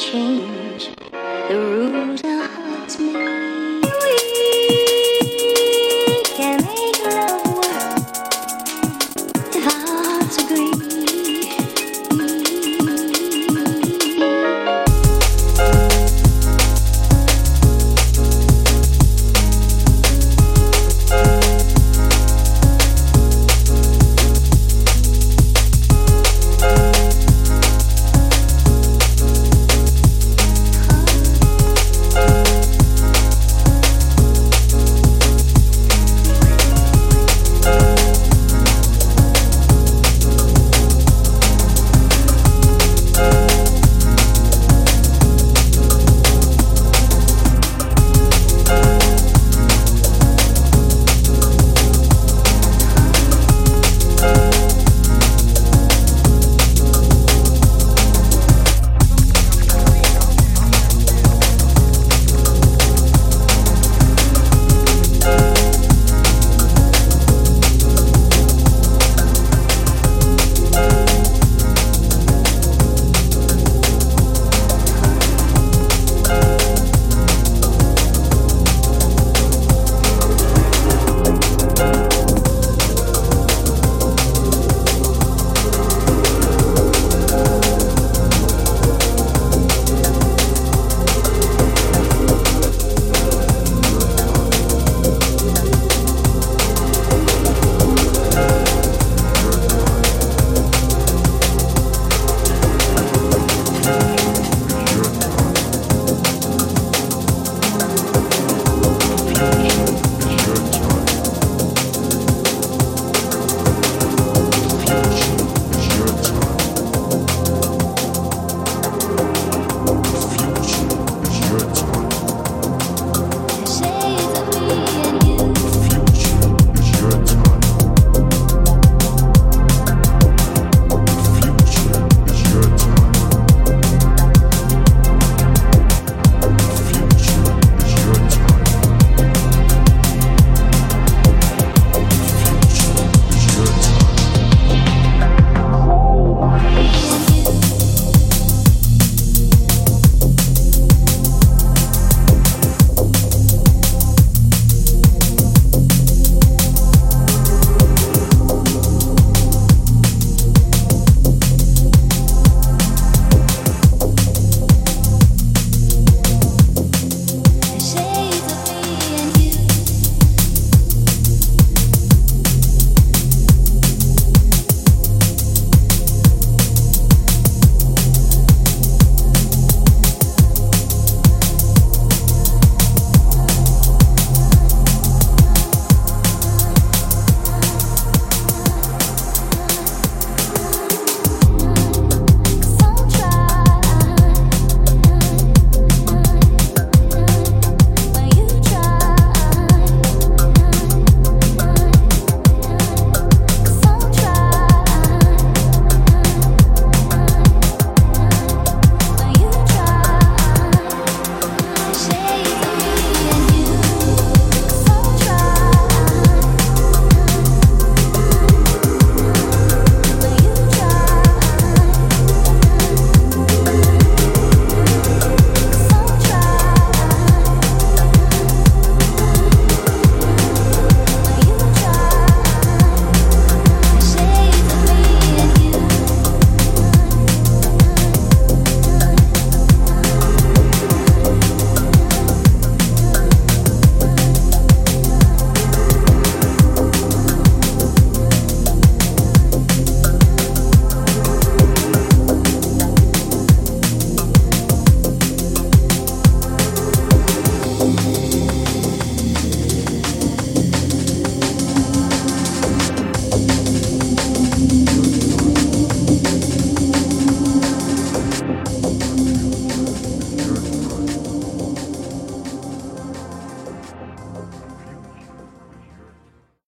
情。